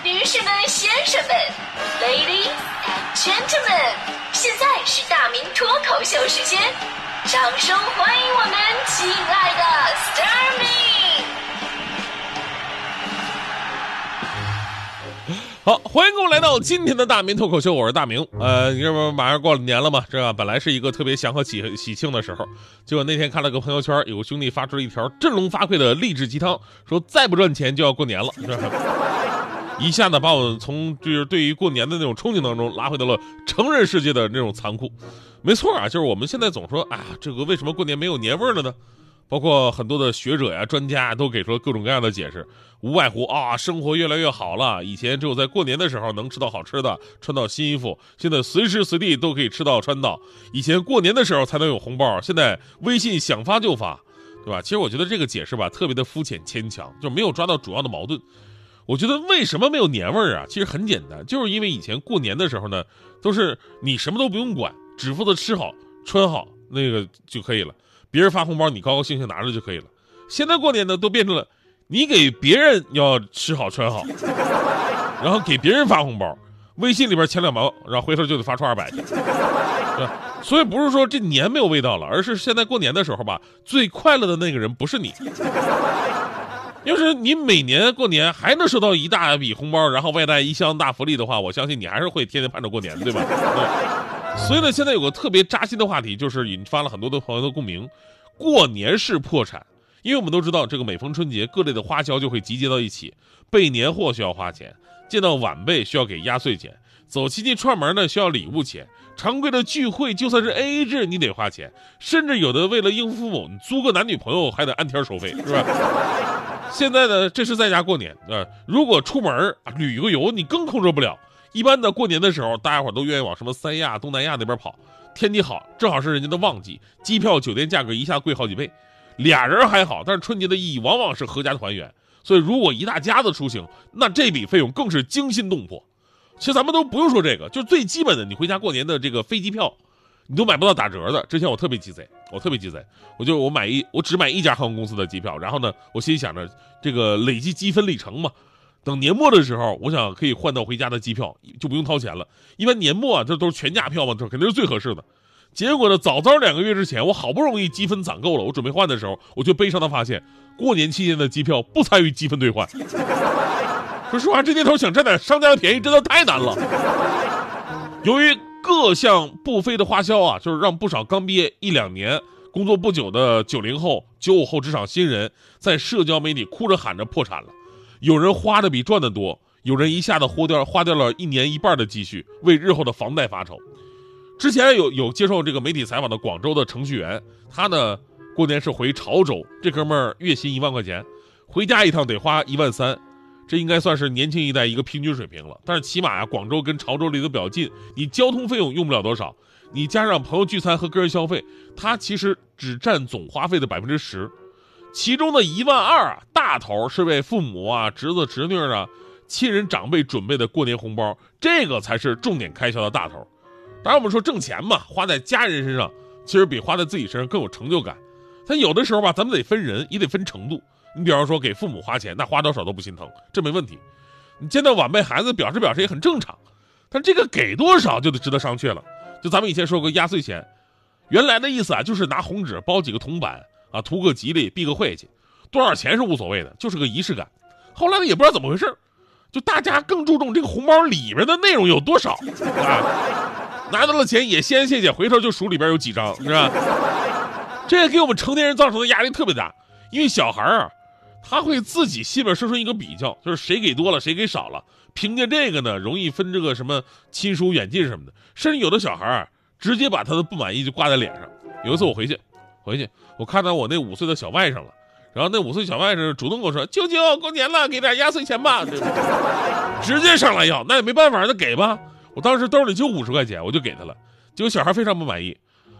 女士们、先生们，Ladies and Gentlemen，现在是大明脱口秀时间，掌声欢迎我们亲爱的 s t a r m y 好，欢迎各位来到今天的大明脱口秀，我是大明。呃，你这不马上过了年了嘛？这个本来是一个特别祥和喜喜庆的时候，结果那天看了个朋友圈，有个兄弟发出了一条振聋发聩的励志鸡汤，说再不赚钱就要过年了，是吧？一下子把我从就是对于过年的那种憧憬当中拉回到了成人世界的那种残酷。没错啊，就是我们现在总说，啊，这个为什么过年没有年味儿了呢？包括很多的学者呀、专家都给出了各种各样的解释，无外乎啊，生活越来越好了，以前只有在过年的时候能吃到好吃的、穿到新衣服，现在随时随地都可以吃到穿到。以前过年的时候才能有红包，现在微信想发就发，对吧？其实我觉得这个解释吧，特别的肤浅牵强，就没有抓到主要的矛盾。我觉得为什么没有年味儿啊？其实很简单，就是因为以前过年的时候呢，都是你什么都不用管，只负责吃好穿好那个就可以了，别人发红包你高高兴兴拿着就可以了。现在过年呢，都变成了你给别人要吃好穿好，然后给别人发红包，微信里边前两毛，然后回头就得发出二百去，所以不是说这年没有味道了，而是现在过年的时候吧，最快乐的那个人不是你。要是你每年过年还能收到一大笔红包，然后外带一箱大福利的话，我相信你还是会天天盼着过年，对吧？对。所以呢，现在有个特别扎心的话题，就是引发了很多的朋友的共鸣：过年是破产。因为我们都知道，这个每逢春节，各类的花销就会集结到一起，备年货需要花钱，见到晚辈需要给压岁钱，走亲戚串门呢需要礼物钱，常规的聚会就算是 AA 制，你得花钱，甚至有的为了应付父母，你租个男女朋友还得按天收费，是吧？现在呢，这是在家过年啊。如果出门旅个游，你更控制不了。一般的过年的时候，大家伙都愿意往什么三亚、东南亚那边跑，天气好，正好是人家的旺季，机票、酒店价格一下贵好几倍。俩人还好，但是春节的意义往往是合家团圆。所以，如果一大家子出行，那这笔费用更是惊心动魄。其实咱们都不用说这个，就最基本的，你回家过年的这个飞机票，你都买不到打折的。之前我特别鸡贼，我特别鸡贼，我就我买一，我只买一家航空公司的机票。然后呢，我心里想着这个累积积分里程嘛，等年末的时候，我想可以换到回家的机票，就不用掏钱了。一般年末啊，这都是全价票嘛，这肯定是最合适的。结果呢，早早两个月之前，我好不容易积分攒够了，我准备换的时候，我就悲伤的发现，过年期间的机票不参与积分兑换。说实话，这年头想占点商家的便宜，真的太难了。由于各项不菲的花销啊，就是让不少刚毕业一两年、工作不久的九零后、九五后职场新人，在社交媒体哭着喊着破产了。有人花的比赚的多，有人一下子花掉花掉了一年一半的积蓄，为日后的房贷发愁。之前有有接受这个媒体采访的广州的程序员，他呢过年是回潮州，这哥们儿月薪一万块钱，回家一趟得花一万三，这应该算是年轻一代一个平均水平了。但是起码呀，广州跟潮州离得比较近，你交通费用用不了多少，你加上朋友聚餐和个人消费，它其实只占总花费的百分之十，其中的一万二啊，大头是为父母啊、侄子侄女啊、亲人长辈准备的过年红包，这个才是重点开销的大头。当然，我们说挣钱嘛，花在家人身上，其实比花在自己身上更有成就感。但有的时候吧，咱们得分人，也得分程度。你比方说给父母花钱，那花多少都不心疼，这没问题。你见到晚辈孩子表示表示也很正常，但这个给多少就得值得商榷了。就咱们以前说过压岁钱，原来的意思啊，就是拿红纸包几个铜板啊，图个吉利，避个晦气，多少钱是无所谓的，就是个仪式感。后来呢，也不知道怎么回事，就大家更注重这个红包里边的内容有多少啊。拿到了钱也先谢谢，回头就数里边有几张，是吧？这也给我们成年人造成的压力特别大，因为小孩啊，他会自己心里边生出一个比较，就是谁给多了，谁给少了，凭借这个呢，容易分这个什么亲疏远近什么的，甚至有的小孩儿，直接把他的不满意就挂在脸上。有一次我回去，回去我看到我那五岁的小外甥了，然后那五岁小外甥主动跟我说：“舅舅，过年了，给点压岁钱吧。”直接上来要，那也没办法，那给吧。我当时兜里就五十块钱，我就给他了，结果小孩非常不满意，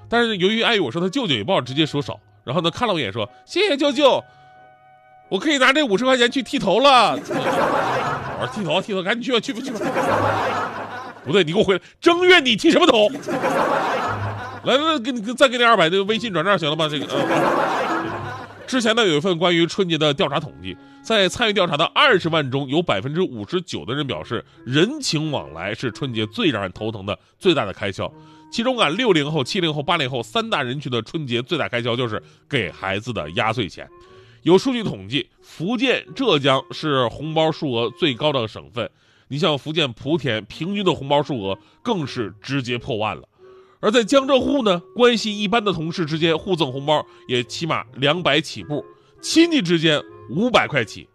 但是由于碍于我说他舅舅也不好直接说少，然后呢看了我一眼说谢谢舅舅，我可以拿这五十块钱去剃头了。我说剃头剃头，赶紧去吧去吧去吧。不对，你给我回来，正月你剃什么头？来来来，给你再给你二百，那个微信转账行了吧？这个。之前呢有一份关于春节的调查统计，在参与调查的二十万中，有百分之五十九的人表示，人情往来是春节最让人头疼的最大的开销。其中啊，六零后、七零后、八零后三大人群的春节最大开销就是给孩子的压岁钱。有数据统计，福建、浙江是红包数额最高的省份。你像福建莆田，平均的红包数额更是直接破万了。而在江浙沪呢，关系一般的同事之间互赠红包也起码两百起步，亲戚之间五百块起。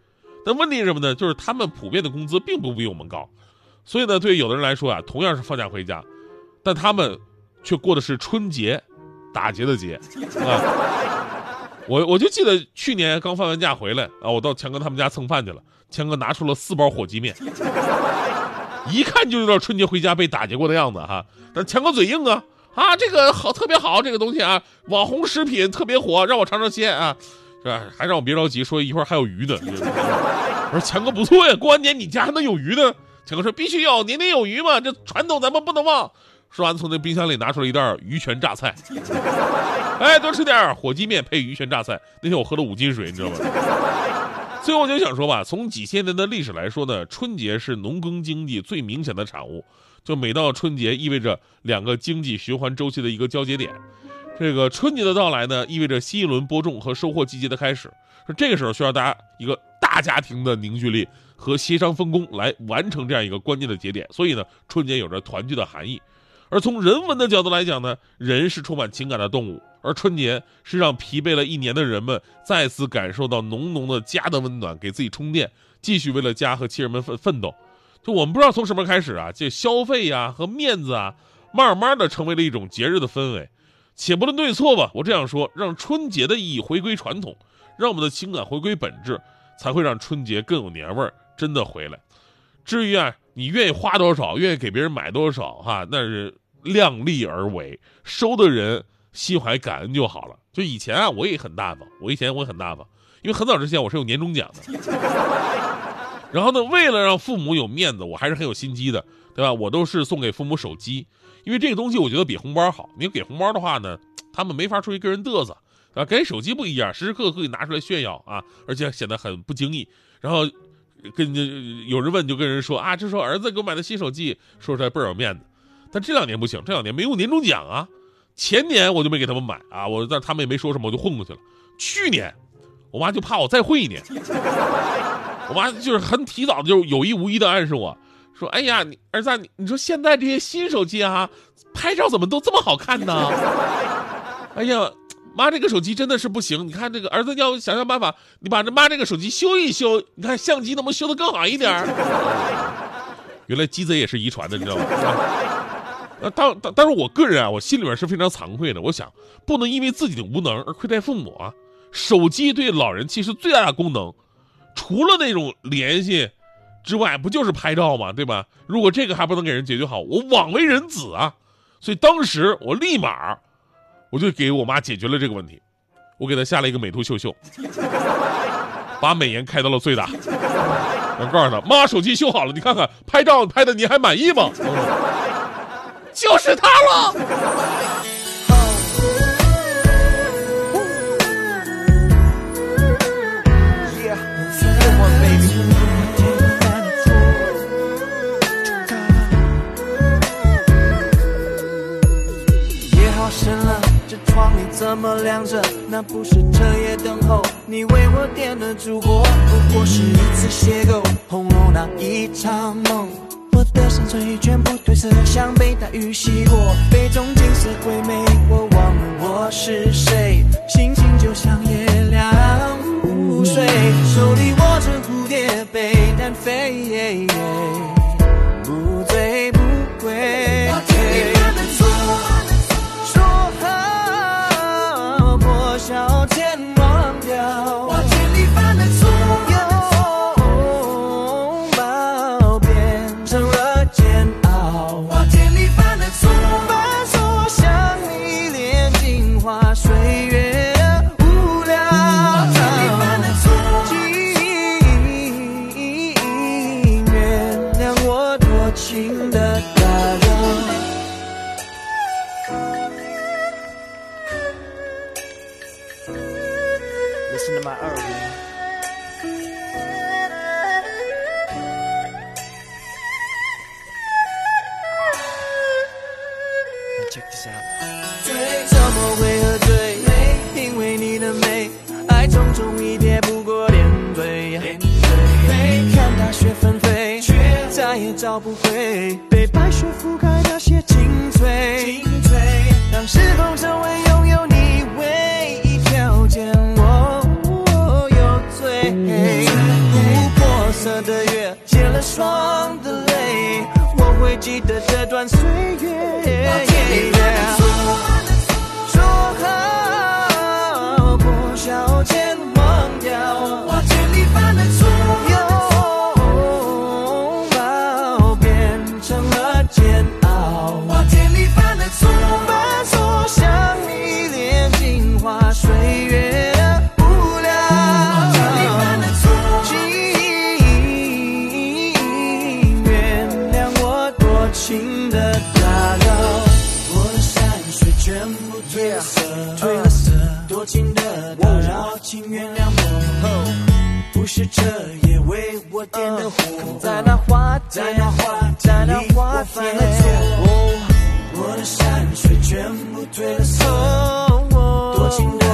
但问题是什么呢？就是他们普遍的工资并不比我们高，所以呢，对有的人来说啊，同样是放假回家，但他们却过的是春节，打劫的劫啊。我我就记得去年刚放完假回来啊，我到强哥他们家蹭饭去了，强哥拿出了四包火鸡面，一看就知道春节回家被打劫过的样子哈。但强哥嘴硬啊啊，这个好特别好，这个东西啊，网红食品特别火，让我尝尝鲜啊，是吧？还让我别着急，说一会儿还有鱼呢。我说强哥不错呀，过完年你家还能有鱼呢？强哥说必须有，年年有余嘛，这传统咱们不能忘。说完，从那冰箱里拿出了一袋鱼泉榨菜，哎，多吃点火鸡面配鱼泉榨菜。那天我喝了五斤水，你知道吗？所以我就想说吧，从几千年的历史来说呢，春节是农耕经济最明显的产物。就每到春节，意味着两个经济循环周期的一个交接点。这个春节的到来呢，意味着新一轮播种和收获季节的开始。是这个时候需要大家一个大家庭的凝聚力和协商分工来完成这样一个关键的节点。所以呢，春节有着团聚的含义。而从人文的角度来讲呢，人是充满情感的动物，而春节是让疲惫了一年的人们再次感受到浓浓的家的温暖，给自己充电，继续为了家和亲人们奋奋斗。就我们不知道从什么开始啊，这消费呀和面子啊，慢慢的成为了一种节日的氛围。且不论对错吧，我这样说，让春节的意义回归传统，让我们的情感回归本质，才会让春节更有年味儿，真的回来。至于啊。你愿意花多少，愿意给别人买多少，哈，那是量力而为，收的人心怀感恩就好了。就以前啊，我也很大方，我以前我也很大方，因为很早之前我是有年终奖的。然后呢，为了让父母有面子，我还是很有心机的，对吧？我都是送给父母手机，因为这个东西我觉得比红包好。你给红包的话呢，他们没法出去跟人嘚瑟，啊，给手机不一样，时时刻刻可以拿出来炫耀啊，而且显得很不经意。然后。跟有人问就跟人说啊，这说儿子给我买的新手机，说出来倍儿有面子。但这两年不行，这两年没有年终奖啊。前年我就没给他们买啊，我但他们也没说什么，我就混过去了。去年我妈就怕我再混一年，我妈就是很提早的就有意无意的暗示我说，哎呀，你儿子，你你说现在这些新手机啊，拍照怎么都这么好看呢？哎呀。妈，这个手机真的是不行。你看这个儿子要想想办法，你把这妈这个手机修一修，你看相机能不能修得更好一点？原来鸡贼也是遗传的，你知道吗？当当，但是我个人啊，我心里面是非常惭愧的。我想，不能因为自己的无能而亏待父母啊。手机对老人其实最大的功能，除了那种联系之外，不就是拍照吗？对吧？如果这个还不能给人解决好，我枉为人子啊！所以当时我立马。我就给我妈解决了这个问题，我给她下了一个美图秀秀，把美颜开到了最大。我告诉她，妈，手机修好了，你看看拍照拍的你还满意吗？就是它了。怎么亮着？那不是彻夜等候，你为我点的烛火，不过是一次邂逅，红楼那一场梦。我的山水全部褪色，像被大雨洗过，杯中景色归美，我忘了我是谁，心情就像月亮无水，手里握着蝴蝶杯单飞，醉，怎么会喝醉？因为你的美，爱匆匆一瞥，不过点缀。看大雪纷飞，却再也找不回被白雪覆盖那些精粹。让时候记得这段岁月。是彻夜为我点的火，在那花田，在那花在那花田，我的山水全部褪了色，多情的